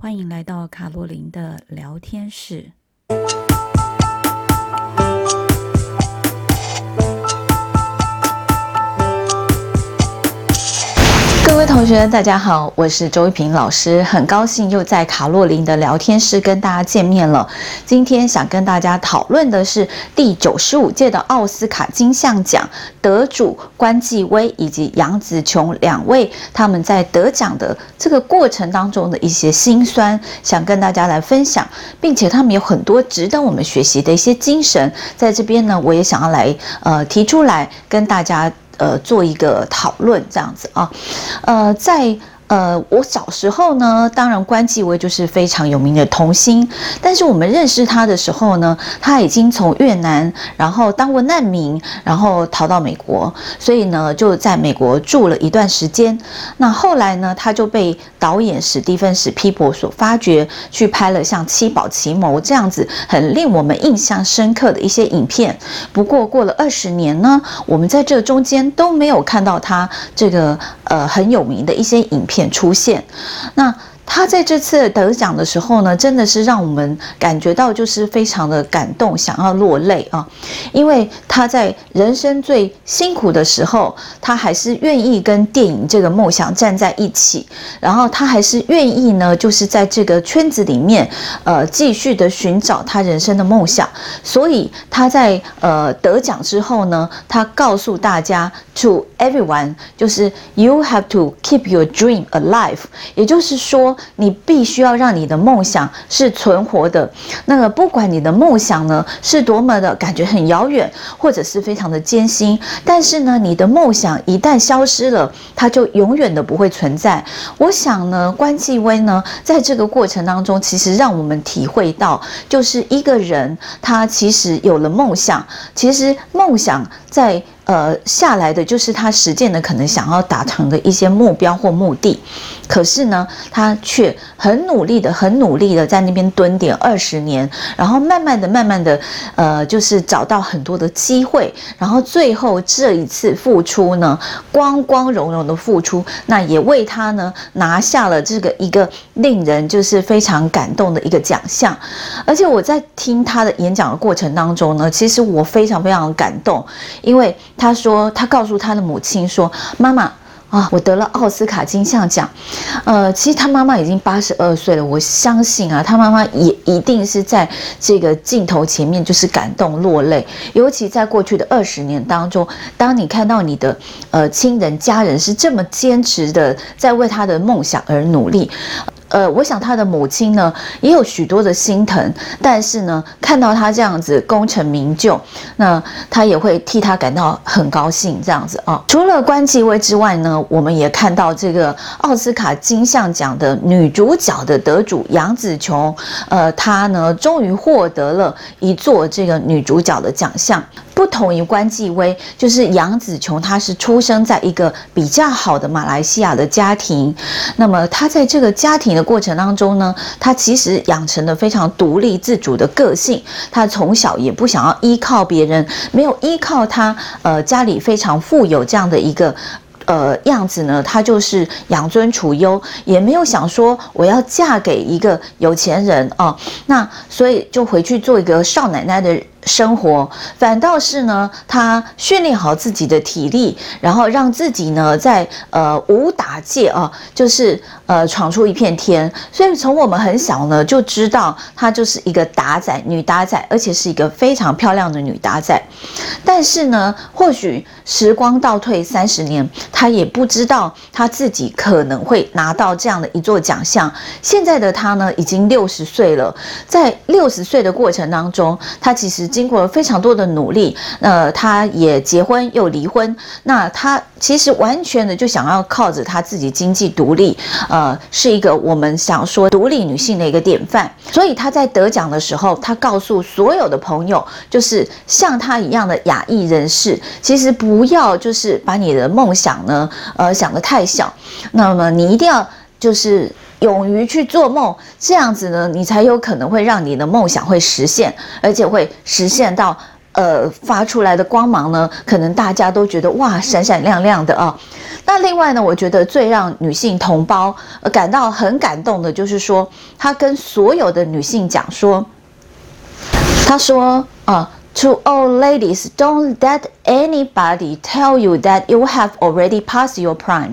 欢迎来到卡洛琳的聊天室。同学，大家好，我是周一平老师，很高兴又在卡洛琳的聊天室跟大家见面了。今天想跟大家讨论的是第九十五届的奥斯卡金像奖得主关继威以及杨紫琼两位，他们在得奖的这个过程当中的一些辛酸，想跟大家来分享，并且他们有很多值得我们学习的一些精神，在这边呢，我也想要来呃提出来跟大家。呃，做一个讨论这样子啊，呃，在。呃，我小时候呢，当然关继威就是非常有名的童星，但是我们认识他的时候呢，他已经从越南，然后当过难民，然后逃到美国，所以呢就在美国住了一段时间。那后来呢，他就被导演史蒂芬史匹柏所发掘，去拍了像《七宝奇谋》这样子很令我们印象深刻的一些影片。不过过了二十年呢，我们在这中间都没有看到他这个呃很有名的一些影片。出现，那。他在这次得奖的时候呢，真的是让我们感觉到就是非常的感动，想要落泪啊！因为他在人生最辛苦的时候，他还是愿意跟电影这个梦想站在一起，然后他还是愿意呢，就是在这个圈子里面，呃，继续的寻找他人生的梦想。所以他在呃得奖之后呢，他告诉大家，to everyone，就是 you have to keep your dream alive，也就是说。你必须要让你的梦想是存活的。那个不管你的梦想呢是多么的感觉很遥远，或者是非常的艰辛，但是呢，你的梦想一旦消失了，它就永远的不会存在。我想呢，关继威呢，在这个过程当中，其实让我们体会到，就是一个人他其实有了梦想，其实梦想在。呃，下来的就是他实践的可能想要达成的一些目标或目的，可是呢，他却很努力的、很努力的在那边蹲点二十年，然后慢慢的、慢慢的，呃，就是找到很多的机会，然后最后这一次付出呢，光光荣荣的付出，那也为他呢拿下了这个一个令人就是非常感动的一个奖项，而且我在听他的演讲的过程当中呢，其实我非常非常感动，因为。他说：“他告诉他的母亲说，妈妈啊，我得了奥斯卡金像奖。呃，其实他妈妈已经八十二岁了，我相信啊，他妈妈也一定是在这个镜头前面就是感动落泪。尤其在过去的二十年当中，当你看到你的呃亲人家人是这么坚持的在为他的梦想而努力。”，呃我想他的母亲呢也有许多的心疼，但是呢，看到他这样子功成名就，那他也会替他感到很高兴这样子啊。除了关继威之外呢，我们也看到这个奥斯卡金像奖的女主角的得主杨紫琼，呃，她呢终于获得了一座这个女主角的奖项。不同于关继威，就是杨紫琼，她是出生在一个比较好的马来西亚的家庭。那么她在这个家庭的过程当中呢，她其实养成了非常独立自主的个性。她从小也不想要依靠别人，没有依靠她，呃，家里非常富有这样的一个。呃，样子呢，她就是养尊处优，也没有想说我要嫁给一个有钱人啊。那所以就回去做一个少奶奶的生活，反倒是呢，她训练好自己的体力，然后让自己呢在呃武打界啊，就是呃闯出一片天。所以从我们很小呢就知道她就是一个打仔，女打仔，而且是一个非常漂亮的女打仔。但是呢，或许时光倒退三十年。他也不知道他自己可能会拿到这样的一座奖项。现在的他呢，已经六十岁了。在六十岁的过程当中，他其实经过了非常多的努力。呃，他也结婚又离婚。那他其实完全的就想要靠着他自己经济独立，呃，是一个我们想说独立女性的一个典范。所以他在得奖的时候，他告诉所有的朋友，就是像他一样的亚裔人士，其实不不要就是把你的梦想。呢，呃，想得太小，那么你一定要就是勇于去做梦，这样子呢，你才有可能会让你的梦想会实现，而且会实现到呃发出来的光芒呢，可能大家都觉得哇，闪闪亮亮的啊。那另外呢，我觉得最让女性同胞感到很感动的，就是说，她跟所有的女性讲说，她说啊。To all ladies, don't let anybody tell you that you have already passed your prime。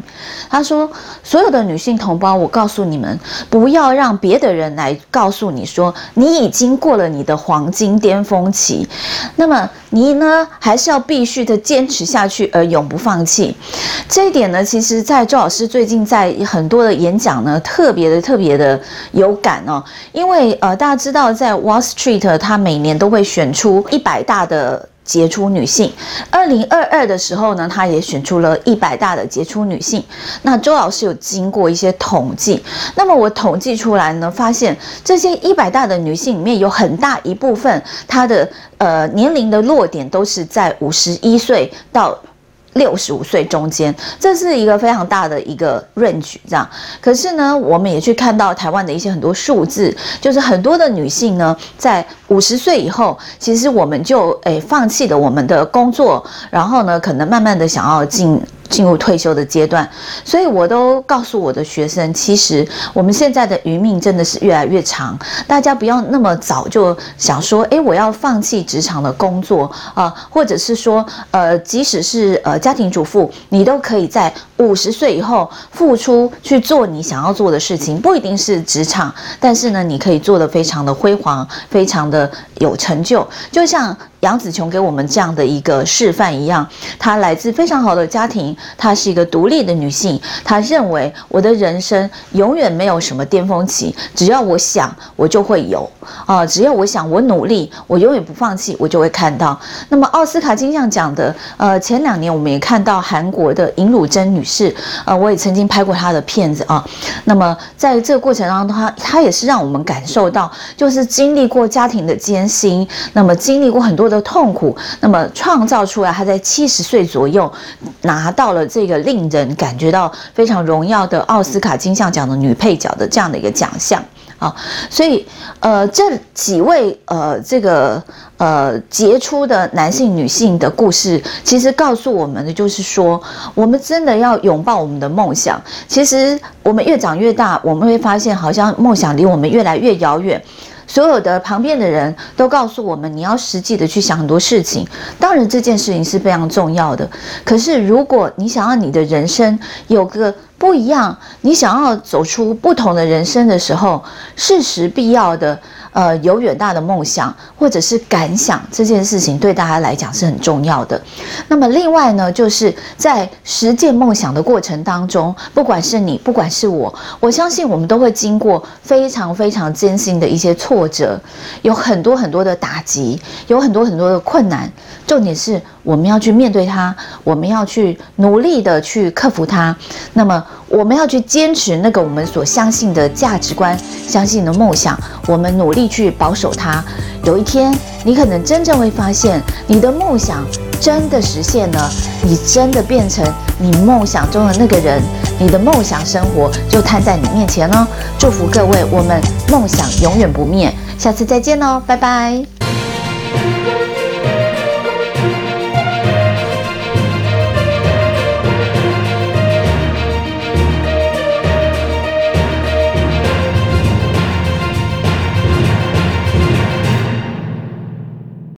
他说，所有的女性同胞，我告诉你们，不要让别的人来告诉你说你已经过了你的黄金巅峰期。那么你呢，还是要必须的坚持下去，而永不放弃。这一点呢，其实，在周老师最近在很多的演讲呢，特别的特别的有感哦。因为呃，大家知道，在 Wall Street，他每年都会选出一百大的杰出女性，二零二二的时候呢，她也选出了一百大的杰出女性。那周老师有经过一些统计，那么我统计出来呢，发现这些一百大的女性里面有很大一部分，她的呃年龄的落点都是在五十一岁到。六十五岁中间，这是一个非常大的一个 range，这样。可是呢，我们也去看到台湾的一些很多数字，就是很多的女性呢，在五十岁以后，其实我们就诶放弃了我们的工作，然后呢，可能慢慢的想要进。进入退休的阶段，所以我都告诉我的学生，其实我们现在的余命真的是越来越长，大家不要那么早就想说，诶，我要放弃职场的工作。啊、或者是说，呃，即使是呃家庭主妇，你都可以在五十岁以后付出去做你想要做的事情，不一定是职场，但是呢，你可以做得非常的辉煌，非常的有成就，就像。杨紫琼给我们这样的一个示范一样，她来自非常好的家庭，她是一个独立的女性。她认为我的人生永远没有什么巅峰期，只要我想，我就会有啊！只要我想，我努力，我永远不放弃，我就会看到。那么奥斯卡金像奖的，呃，前两年我们也看到韩国的尹汝贞女士，呃，我也曾经拍过她的片子啊。那么在这个过程当中，她她也是让我们感受到，就是经历过家庭的艰辛，那么经历过很多。的痛苦，那么创造出来，他在七十岁左右拿到了这个令人感觉到非常荣耀的奥斯卡金像奖的女配角的这样的一个奖项啊，所以呃，这几位呃这个呃杰出的男性、女性的故事，其实告诉我们的就是说，我们真的要拥抱我们的梦想。其实我们越长越大，我们会发现，好像梦想离我们越来越遥远。所有的旁边的人都告诉我们，你要实际的去想很多事情。当然，这件事情是非常重要的。可是，如果你想要你的人生有个不一样，你想要走出不同的人生的时候，是时必要的。呃，有远大的梦想或者是感想，这件事情对大家来讲是很重要的。那么另外呢，就是在实践梦想的过程当中，不管是你，不管是我，我相信我们都会经过非常非常艰辛的一些挫折，有很多很多的打击，有很多很多的困难。重点是我们要去面对它，我们要去努力的去克服它。那么我们要去坚持那个我们所相信的价值观，相信的梦想，我们努力去保守它。有一天，你可能真正会发现，你的梦想真的实现了，你真的变成你梦想中的那个人，你的梦想生活就摊在你面前了。祝福各位，我们梦想永远不灭。下次再见喽，拜拜。